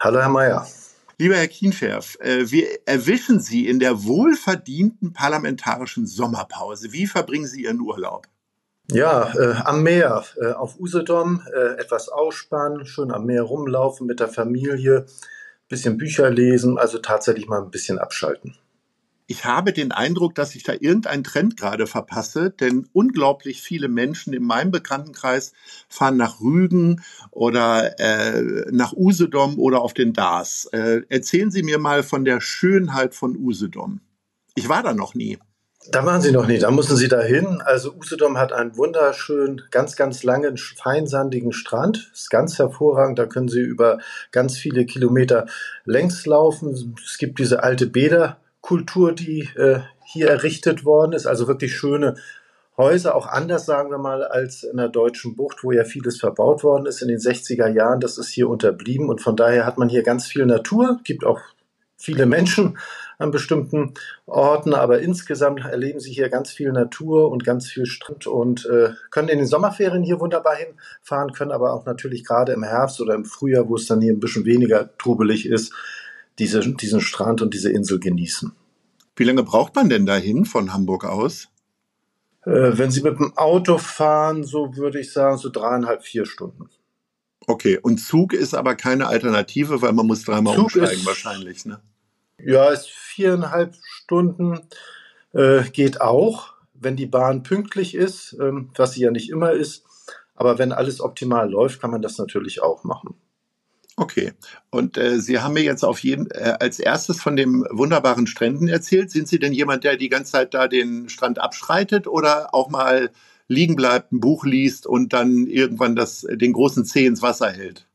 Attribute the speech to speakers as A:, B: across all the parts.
A: Hallo, Herr Mayer.
B: Lieber Herr Kienscherf, äh, wir erwischen Sie in der wohlverdienten parlamentarischen Sommerpause. Wie verbringen Sie Ihren Urlaub?
A: Ja, äh, am Meer, äh, auf Usedom, äh, etwas ausspannen, schön am Meer rumlaufen mit der Familie, bisschen Bücher lesen, also tatsächlich mal ein bisschen abschalten
B: ich habe den Eindruck, dass ich da irgendeinen Trend gerade verpasse, denn unglaublich viele Menschen in meinem Bekanntenkreis fahren nach Rügen oder äh, nach Usedom oder auf den Dars. Äh, erzählen Sie mir mal von der Schönheit von Usedom. Ich war da noch nie.
A: Da waren Sie noch nie, da müssen Sie dahin. Also Usedom hat einen wunderschönen, ganz, ganz langen, feinsandigen Strand. Ist ganz hervorragend. Da können Sie über ganz viele Kilometer längs laufen. Es gibt diese alte Bäder. Kultur, die äh, hier errichtet worden ist. Also wirklich schöne Häuser, auch anders, sagen wir mal, als in der deutschen Bucht, wo ja vieles verbaut worden ist in den 60er Jahren. Das ist hier unterblieben und von daher hat man hier ganz viel Natur, gibt auch viele Menschen an bestimmten Orten, aber insgesamt erleben sie hier ganz viel Natur und ganz viel Strand und äh, können in den Sommerferien hier wunderbar hinfahren, können aber auch natürlich gerade im Herbst oder im Frühjahr, wo es dann hier ein bisschen weniger trubelig ist, diese, diesen Strand und diese Insel genießen.
B: Wie lange braucht man denn dahin von Hamburg aus?
A: Äh, wenn Sie mit dem Auto fahren, so würde ich sagen, so dreieinhalb, vier Stunden.
B: Okay, und Zug ist aber keine Alternative, weil man muss dreimal Zug umsteigen ist, wahrscheinlich, ne?
A: Ja, ist viereinhalb Stunden äh, geht auch, wenn die Bahn pünktlich ist, ähm, was sie ja nicht immer ist. Aber wenn alles optimal läuft, kann man das natürlich auch machen.
B: Okay. Und äh, Sie haben mir jetzt auf jeden äh, als erstes von dem wunderbaren Stränden erzählt. Sind Sie denn jemand, der die ganze Zeit da den Strand abschreitet oder auch mal liegen bleibt, ein Buch liest und dann irgendwann das, den großen Zeh ins Wasser hält?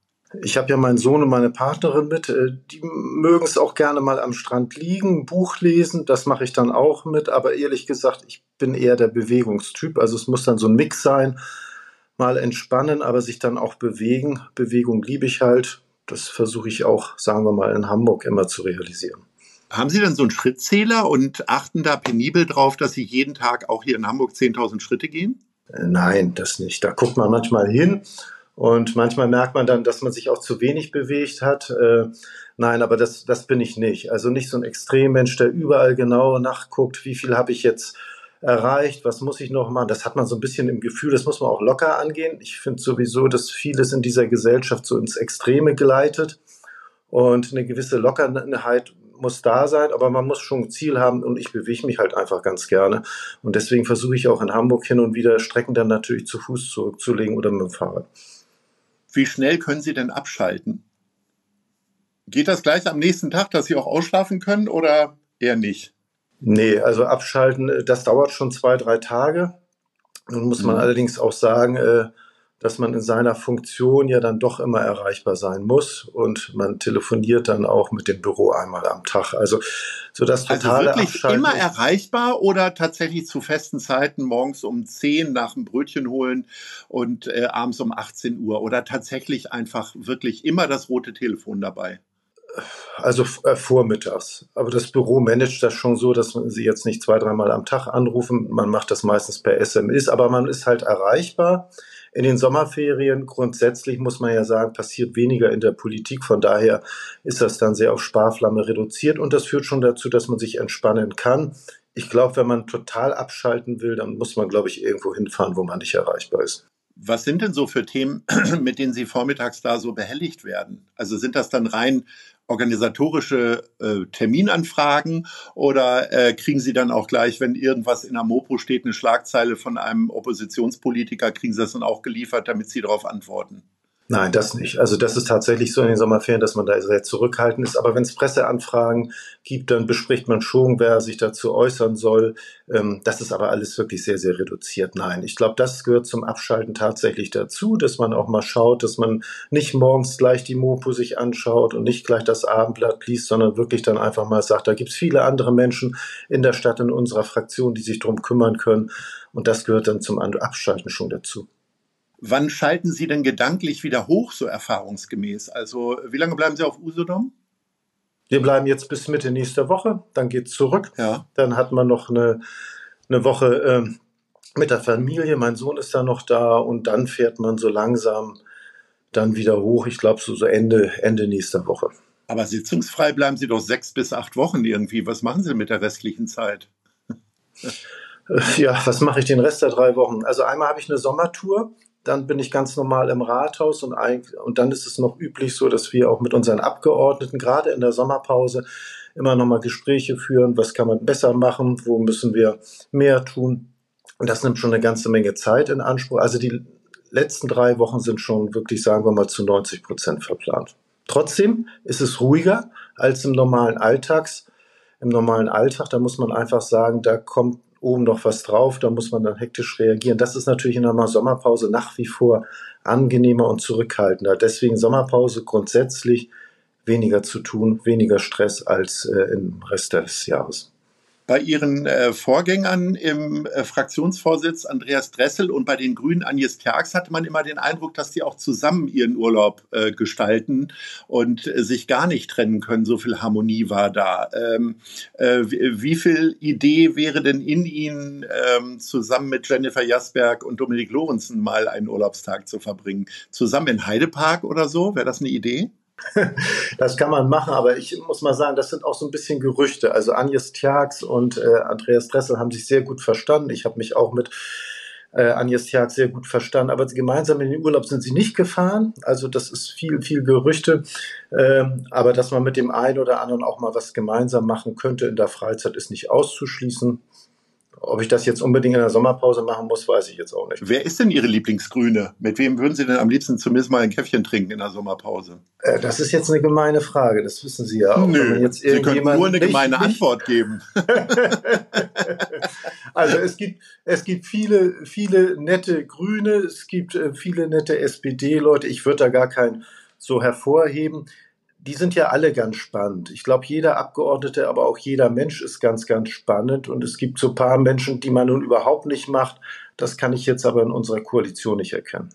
A: Ich habe ja meinen Sohn und meine Partnerin mit. Äh, die mögen es auch gerne mal am Strand liegen, Buch lesen. Das mache ich dann auch mit. Aber ehrlich gesagt, ich bin eher der Bewegungstyp. Also es muss dann so ein Mix sein. Mal entspannen, aber sich dann auch bewegen. Bewegung liebe ich halt das versuche ich auch, sagen wir mal, in Hamburg immer zu realisieren.
B: Haben Sie denn so einen Schrittzähler und achten da penibel drauf, dass Sie jeden Tag auch hier in Hamburg 10.000 Schritte gehen?
A: Äh, nein, das nicht. Da guckt man manchmal hin und manchmal merkt man dann, dass man sich auch zu wenig bewegt hat. Äh, nein, aber das, das bin ich nicht. Also nicht so ein Extremmensch, der überall genau nachguckt, wie viel habe ich jetzt erreicht, was muss ich noch machen. Das hat man so ein bisschen im Gefühl, das muss man auch locker angehen. Ich finde sowieso, dass vieles in dieser Gesellschaft so ins Extreme gleitet und eine gewisse Lockerheit muss da sein, aber man muss schon ein Ziel haben und ich bewege mich halt einfach ganz gerne. Und deswegen versuche ich auch in Hamburg hin und wieder Strecken dann natürlich zu Fuß zurückzulegen oder mit dem Fahrrad.
B: Wie schnell können Sie denn abschalten? Geht das gleich am nächsten Tag, dass Sie auch ausschlafen können oder eher nicht?
A: Nee, also abschalten, äh, das dauert schon zwei, drei Tage. Nun muss man mhm. allerdings auch sagen, äh, dass man in seiner Funktion ja dann doch immer erreichbar sein muss und man telefoniert dann auch mit dem Büro einmal am Tag. Also so das
B: also totale also wirklich Abschalten immer erreichbar oder tatsächlich zu festen Zeiten morgens um 10 nach dem Brötchen holen und äh, abends um 18 Uhr oder tatsächlich einfach wirklich immer das rote Telefon dabei?
A: Also äh, vormittags. Aber das Büro managt das schon so, dass sie jetzt nicht zwei, dreimal am Tag anrufen. Man macht das meistens per SMS, aber man ist halt erreichbar. In den Sommerferien grundsätzlich muss man ja sagen, passiert weniger in der Politik. Von daher ist das dann sehr auf Sparflamme reduziert und das führt schon dazu, dass man sich entspannen kann. Ich glaube, wenn man total abschalten will, dann muss man, glaube ich, irgendwo hinfahren, wo man nicht erreichbar ist.
B: Was sind denn so für Themen, mit denen Sie vormittags da so behelligt werden? Also sind das dann rein organisatorische äh, Terminanfragen oder äh, kriegen Sie dann auch gleich, wenn irgendwas in der Mopo steht, eine Schlagzeile von einem Oppositionspolitiker, kriegen Sie das dann auch geliefert, damit Sie darauf antworten?
A: Nein, das nicht. Also das ist tatsächlich so in den Sommerferien, dass man da sehr zurückhaltend ist. Aber wenn es Presseanfragen gibt, dann bespricht man schon, wer sich dazu äußern soll. Ähm, das ist aber alles wirklich sehr, sehr reduziert. Nein, ich glaube, das gehört zum Abschalten tatsächlich dazu, dass man auch mal schaut, dass man nicht morgens gleich die Mopo sich anschaut und nicht gleich das Abendblatt liest, sondern wirklich dann einfach mal sagt, da gibt es viele andere Menschen in der Stadt, in unserer Fraktion, die sich darum kümmern können. Und das gehört dann zum Abschalten schon dazu.
B: Wann schalten Sie denn gedanklich wieder hoch, so erfahrungsgemäß? Also, wie lange bleiben Sie auf Usedom?
A: Wir bleiben jetzt bis Mitte nächster Woche, dann geht es zurück. Ja. Dann hat man noch eine, eine Woche äh, mit der Familie, mein Sohn ist da noch da und dann fährt man so langsam dann wieder hoch. Ich glaube, so, so Ende, Ende nächster Woche.
B: Aber sitzungsfrei bleiben Sie doch sechs bis acht Wochen irgendwie. Was machen Sie mit der restlichen Zeit?
A: Ja, was mache ich den Rest der drei Wochen? Also einmal habe ich eine Sommertour dann bin ich ganz normal im Rathaus und, und dann ist es noch üblich so, dass wir auch mit unseren Abgeordneten gerade in der Sommerpause immer noch mal Gespräche führen, was kann man besser machen, wo müssen wir mehr tun. Und das nimmt schon eine ganze Menge Zeit in Anspruch. Also die letzten drei Wochen sind schon wirklich, sagen wir mal, zu 90 Prozent verplant. Trotzdem ist es ruhiger als im normalen Alltags, im normalen Alltag. Da muss man einfach sagen, da kommt oben noch was drauf, da muss man dann hektisch reagieren. Das ist natürlich in einer Sommerpause nach wie vor angenehmer und zurückhaltender. Deswegen Sommerpause grundsätzlich weniger zu tun, weniger Stress als äh, im Rest des Jahres
B: bei Ihren äh, Vorgängern im äh, Fraktionsvorsitz Andreas Dressel und bei den Grünen Agnes Terks hatte man immer den Eindruck, dass die auch zusammen ihren Urlaub äh, gestalten und äh, sich gar nicht trennen können. So viel Harmonie war da. Ähm, äh, wie, wie, viel Idee wäre denn in Ihnen, ähm, zusammen mit Jennifer Jasberg und Dominik Lorenzen mal einen Urlaubstag zu verbringen? Zusammen in Heidepark oder so? Wäre das eine Idee?
A: das kann man machen, aber ich muss mal sagen, das sind auch so ein bisschen Gerüchte. Also Agnes Tjax und äh, Andreas Dressel haben sich sehr gut verstanden. Ich habe mich auch mit äh, Agnes Tjax sehr gut verstanden, aber gemeinsam in den Urlaub sind sie nicht gefahren. Also das ist viel, viel Gerüchte. Ähm, aber dass man mit dem einen oder anderen auch mal was gemeinsam machen könnte in der Freizeit, ist nicht auszuschließen. Ob ich das jetzt unbedingt in der Sommerpause machen muss, weiß ich jetzt auch nicht.
B: Wer ist denn Ihre Lieblingsgrüne? Mit wem würden Sie denn am liebsten zumindest mal ein Käffchen trinken in der Sommerpause?
A: Äh, das ist jetzt eine gemeine Frage, das wissen Sie ja auch.
B: Nö, Sie können nur eine gemeine nicht, Antwort geben.
A: also es gibt, es gibt viele, viele nette Grüne, es gibt äh, viele nette SPD-Leute. Ich würde da gar keinen so hervorheben die sind ja alle ganz spannend. Ich glaube, jeder Abgeordnete, aber auch jeder Mensch ist ganz, ganz spannend. Und es gibt so ein paar Menschen, die man nun überhaupt nicht macht. Das kann ich jetzt aber in unserer Koalition nicht erkennen.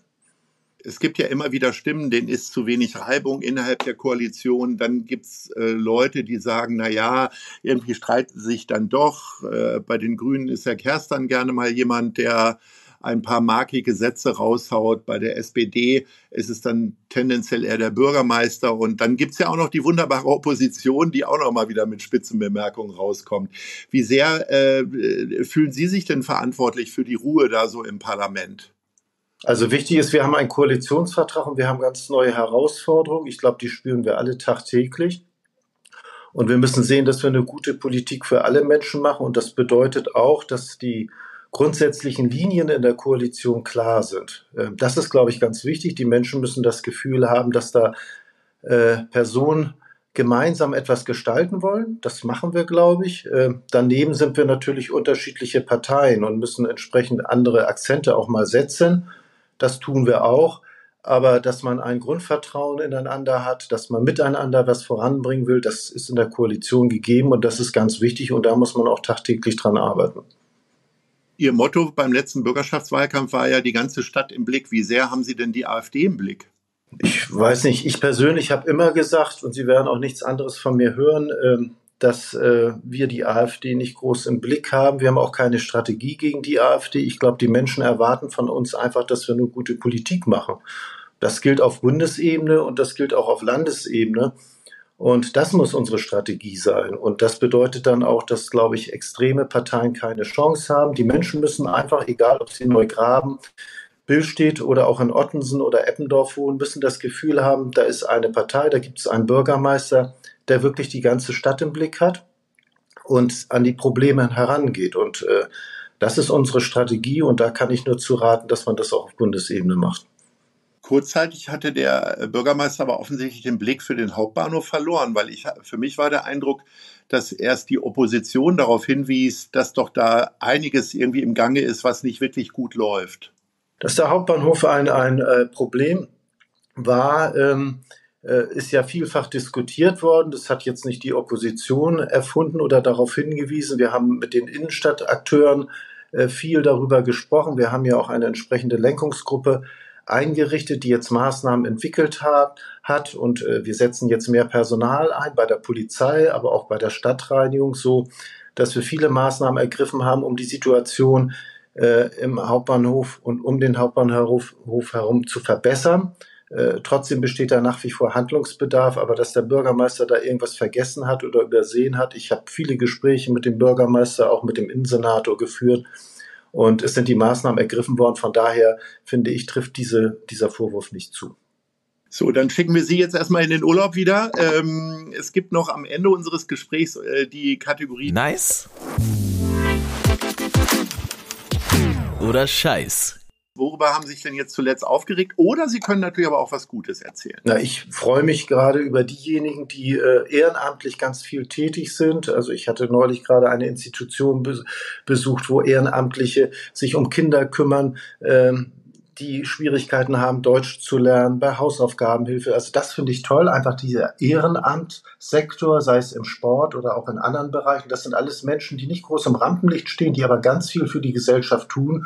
B: Es gibt ja immer wieder Stimmen, denen ist zu wenig Reibung innerhalb der Koalition. Dann gibt's äh, Leute, die sagen, na ja, irgendwie streiten sich dann doch. Äh, bei den Grünen ist Herr Kerstan gerne mal jemand, der ein paar markige Sätze raushaut. Bei der SPD ist es dann tendenziell eher der Bürgermeister. Und dann gibt's ja auch noch die wunderbare Opposition, die auch noch mal wieder mit Spitzenbemerkungen rauskommt. Wie sehr äh, fühlen Sie sich denn verantwortlich für die Ruhe da so im Parlament?
A: Also wichtig ist, wir haben einen Koalitionsvertrag und wir haben ganz neue Herausforderungen. Ich glaube, die spüren wir alle tagtäglich. Und wir müssen sehen, dass wir eine gute Politik für alle Menschen machen. Und das bedeutet auch, dass die grundsätzlichen Linien in der Koalition klar sind. Ähm, das ist, glaube ich, ganz wichtig. Die Menschen müssen das Gefühl haben, dass da äh, Personen gemeinsam etwas gestalten wollen. Das machen wir, glaube ich. Ähm, daneben sind wir natürlich unterschiedliche Parteien und müssen entsprechend andere Akzente auch mal setzen. Das tun wir auch. Aber dass man ein Grundvertrauen ineinander hat, dass man miteinander was voranbringen will, das ist in der Koalition gegeben und das ist ganz wichtig und da muss man auch tagtäglich dran arbeiten.
B: Ihr Motto beim letzten Bürgerschaftswahlkampf war ja die ganze Stadt im Blick. Wie sehr haben Sie denn die AfD im Blick?
A: Ich weiß nicht. Ich persönlich habe immer gesagt, und Sie werden auch nichts anderes von mir hören, ähm, dass äh, wir die AfD nicht groß im Blick haben. Wir haben auch keine Strategie gegen die AfD. Ich glaube, die Menschen erwarten von uns einfach, dass wir nur gute Politik machen. Das gilt auf Bundesebene und das gilt auch auf Landesebene. Und das muss unsere Strategie sein. Und das bedeutet dann auch, dass, glaube ich, extreme Parteien keine Chance haben. Die Menschen müssen einfach, egal ob sie in Neugraben, Billstedt oder auch in Ottensen oder Eppendorf wohnen, müssen das Gefühl haben, da ist eine Partei, da gibt es einen Bürgermeister, der wirklich die ganze Stadt im Blick hat und an die Probleme herangeht. Und äh, das ist unsere Strategie und da kann ich nur zu raten, dass man das auch auf Bundesebene macht.
B: Kurzzeitig hatte der Bürgermeister aber offensichtlich den Blick für den Hauptbahnhof verloren, weil ich, für mich war der Eindruck, dass erst die Opposition darauf hinwies, dass doch da einiges irgendwie im Gange ist, was nicht wirklich gut läuft.
A: Dass der Hauptbahnhof ein, ein äh, Problem war, ähm, äh, ist ja vielfach diskutiert worden. Das hat jetzt nicht die Opposition erfunden oder darauf hingewiesen. Wir haben mit den Innenstadtakteuren äh, viel darüber gesprochen. Wir haben ja auch eine entsprechende Lenkungsgruppe eingerichtet, die jetzt Maßnahmen entwickelt hat, hat und äh, wir setzen jetzt mehr Personal ein bei der Polizei, aber auch bei der Stadtreinigung, so dass wir viele Maßnahmen ergriffen haben, um die Situation äh, im Hauptbahnhof und um den Hauptbahnhof herum zu verbessern. Äh, trotzdem besteht da nach wie vor Handlungsbedarf, aber dass der Bürgermeister da irgendwas vergessen hat oder übersehen hat. Ich habe viele Gespräche mit dem Bürgermeister, auch mit dem Innensenator geführt und es sind die Maßnahmen ergriffen worden. Von daher finde ich, trifft diese, dieser Vorwurf nicht zu.
B: So, dann schicken wir Sie jetzt erstmal in den Urlaub wieder. Ähm, es gibt noch am Ende unseres Gesprächs äh, die Kategorie
C: Nice oder Scheiß.
B: Worüber haben Sie sich denn jetzt zuletzt aufgeregt? Oder Sie können natürlich aber auch was Gutes erzählen.
A: Na, ich freue mich gerade über diejenigen, die äh, ehrenamtlich ganz viel tätig sind. Also ich hatte neulich gerade eine Institution be besucht, wo Ehrenamtliche sich um Kinder kümmern. Ähm, die Schwierigkeiten haben, Deutsch zu lernen, bei Hausaufgabenhilfe. Also das finde ich toll, einfach dieser Ehrenamtssektor, sei es im Sport oder auch in anderen Bereichen. Das sind alles Menschen, die nicht groß im Rampenlicht stehen, die aber ganz viel für die Gesellschaft tun.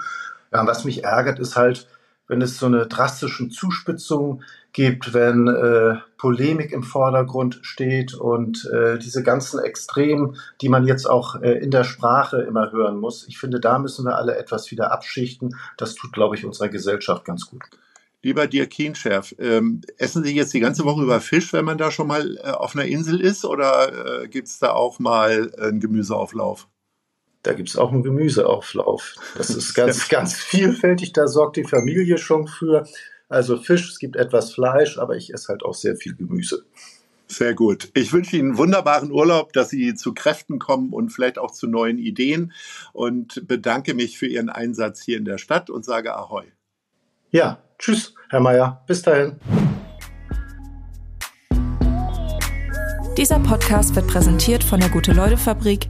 A: Ja, was mich ärgert, ist halt, wenn es so eine drastische Zuspitzung gibt, wenn äh, Polemik im Vordergrund steht und äh, diese ganzen Extremen, die man jetzt auch äh, in der Sprache immer hören muss. Ich finde, da müssen wir alle etwas wieder abschichten. Das tut, glaube ich, unserer Gesellschaft ganz gut.
B: Lieber Dirk Kienschärf, ähm, essen Sie jetzt die ganze Woche über Fisch, wenn man da schon mal äh, auf einer Insel ist, oder äh, gibt es da auch mal einen Gemüseauflauf?
A: Da gibt es auch einen Gemüseauflauf. Das ist ganz, ganz vielfältig. Da sorgt die Familie schon für. Also Fisch, es gibt etwas Fleisch, aber ich esse halt auch sehr viel Gemüse.
B: Sehr gut. Ich wünsche Ihnen einen wunderbaren Urlaub, dass Sie zu Kräften kommen und vielleicht auch zu neuen Ideen und bedanke mich für Ihren Einsatz hier in der Stadt und sage Ahoi.
A: Ja, tschüss, Herr Mayer. Bis dahin.
D: Dieser Podcast wird präsentiert von der Gute-Leute-Fabrik